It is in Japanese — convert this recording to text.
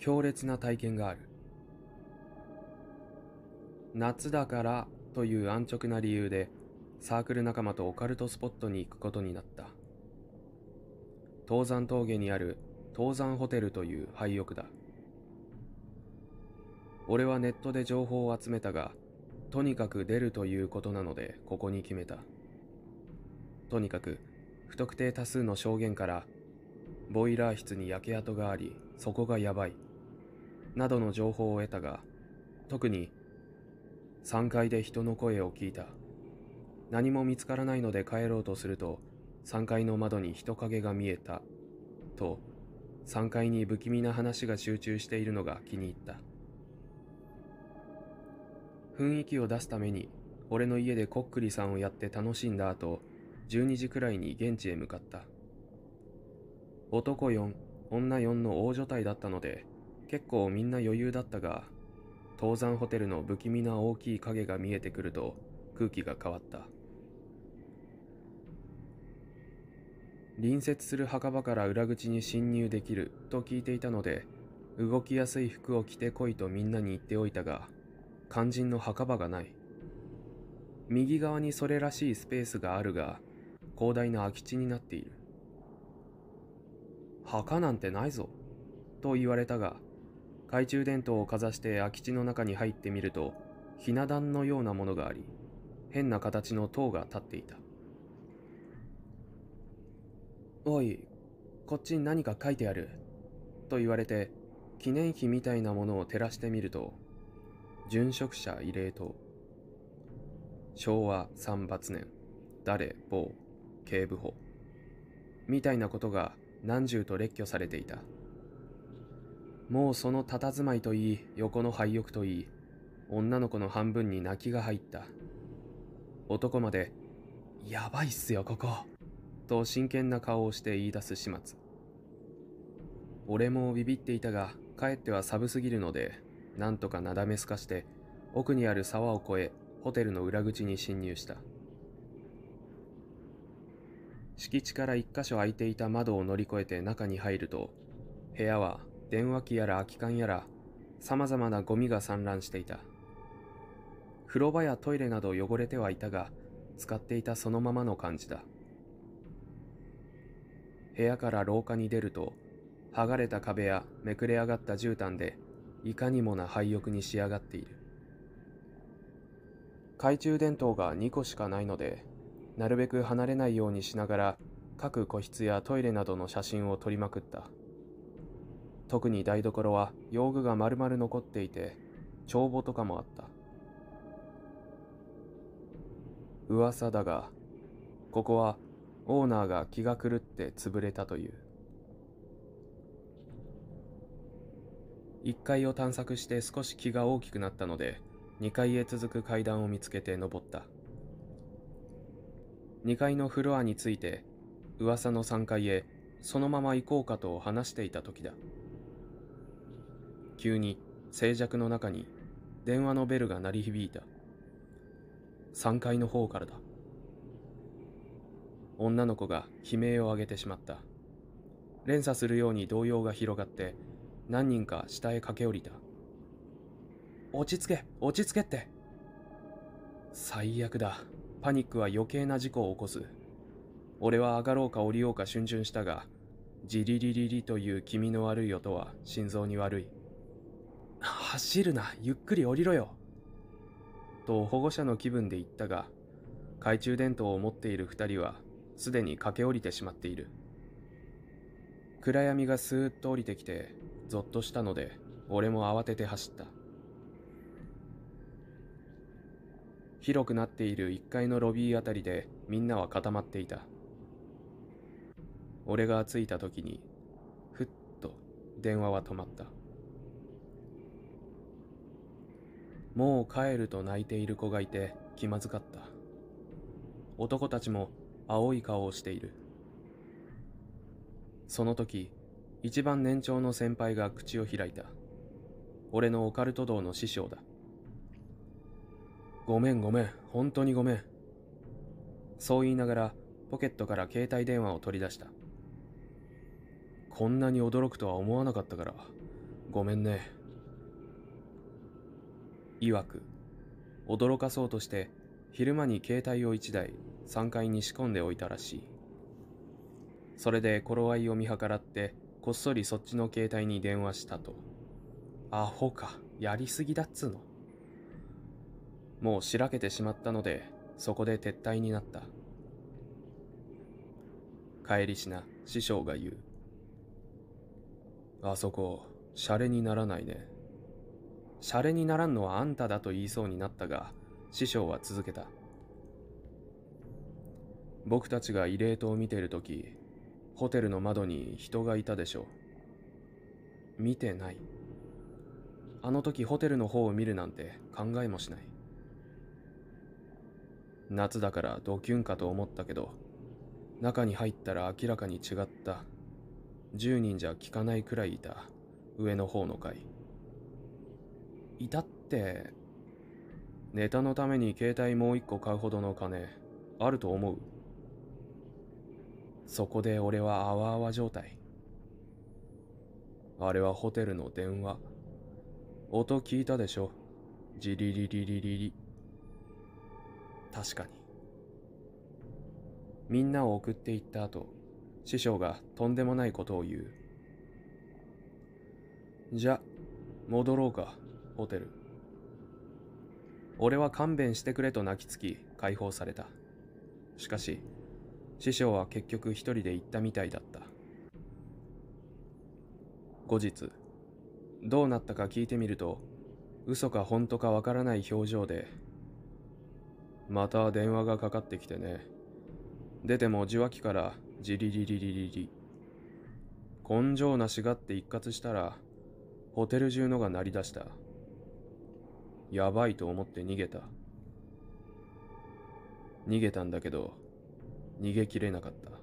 強烈な体験がある。夏だからという安直な理由でサークル仲間とオカルトスポットに行くことになった。登山峠にある登山ホテルという廃屋だ。俺はネットで情報を集めたがとにかく出るということなのでここに決めた。とにかく不特定多数の証言からボイラー室に焼け跡がありそこがやばい。などの情報を得たが特に3階で人の声を聞いた。何も見つからないので帰ろうとすると3階の窓に人影が見えた。と3階に不気味な話が集中しているのが気に入った。雰囲気を出すために俺の家でこっくりさんをやって楽しんだ後12時くらいに現地へ向かった。男4女4の大所帯だったので結構みんな余裕だったが登山ホテルの不気味な大きい影が見えてくると空気が変わった。隣接する墓場から裏口に侵入できると聞いていたので動きやすい服を着てこいとみんなに言っておいたが肝心の墓場がない。右側にそれらしいスペースがあるが広大な空き地になっている。墓なんてないぞと言われたが懐中電灯をかざして空き地の中に入ってみるとひな壇のようなものがあり変な形の塔が立っていた。おいこっちに何か書いてあると言われて記念碑みたいなものを照らしてみると殉職者慰霊塔。昭和三罰年誰某警部補。みたいなことが何十と列挙されていた。もうその佇まいといい横の廃屋といい女の子の半分に泣きが入った。男まで「やばいっすよここ」と真剣な顔をして言い出す始末。俺もビビっていたがかえっては寒すぎるのでなんとかなだめすかして奥にある沢を越えホテルの裏口に侵入した。敷地から一箇所開いていた窓を乗り越えて中に入ると部屋は電話機やら空き缶やら様々なゴミが散乱していた。風呂場やトイレなど汚れてはいたが使っていたそのままの感じだ。部屋から廊下に出ると剥がれた壁やめくれ上がった絨毯でいかにもな廃屋に仕上がっている。懐中電灯が2個しかないのでなるべく離れないようにしながら各個室やトイレなどの写真を撮りまくった。特に台所は用具が丸々残っていて帳簿とかもあった。噂だがここはオーナーが気が狂って潰れたという。1階を探索して少し気が大きくなったので2階へ続く階段を見つけて登った。2階のフロアについて噂の3階へそのまま行こうかと話していた時だ。急に静寂の中に電話のベルが鳴り響いた。3階の方からだ。女の子が悲鳴を上げてしまった。連鎖するように動揺が広がって何人か下へ駆け下りた。落ち着け落ち着けって。最悪だ。パニックは余計な事故を起こす。俺は上がろうか降りようか逡巡したがジリリリリという気味の悪い音は心臓に悪い。走るなゆっくり降りろよ。と保護者の気分で言ったが懐中電灯を持っている二人はすでに駆け下りてしまっている。暗闇がスーッと降りてきてゾッとしたので俺も慌てて走った。広くなっている1階のロビーあたりでみんなは固まっていた。俺が着いた時にふっと電話は止まった。もう帰ると泣いている子がいて気まずかった男たちも青い顔をしているその時一番年長の先輩が口を開いた。俺のオカルト道の師匠だ。ごめんごめん、本当にごめん。そう言いながらポケットから携帯電話を取り出した。こんなに驚くとは思わなかったから、ごめんね。曰く、驚かそうとして昼間に携帯を1台3階に仕込んでおいたらしい。それで頃合いを見計らってこっそりそっちの携帯に電話したと。アホか、やりすぎだっつうの。もうしらけてしまったので、そこで撤退になった。帰りしな、師匠が言う。あそこ、シャレにならないね。シャレにならんのはあんただと言いそうになったが、師匠は続けた。僕たちが慰霊塔を見ているとき、ホテルの窓に人がいたでしょう。見てない。あの時ホテルの方を見るなんて考えもしない。夏だからドキュンかと思ったけど、中に入ったら明らかに違った。10人じゃ効かないくらいいた。上の方の階。いたって、ネタのために携帯もう一個買うほどの金、あると思う？そこで俺はあわあわ状態。あれはホテルの電話。音聞いたでしょ？ジリリリリリリ。確かに。みんなを送っていった後、師匠がとんでもないことを言う。じゃ、戻ろうか、ホテル。俺は勘弁してくれと泣きつき解放された。しかし、師匠は結局一人で行ったみたいだった。後日、どうなったか聞いてみると、嘘か本当かわからない表情で、また電話がかかってきてね。出ても受話器からジリリリリリリ。根性なしがって一括したら、ホテル中のが鳴り出した。やばいと思って逃げた。逃げたんだけど、逃げきれなかった。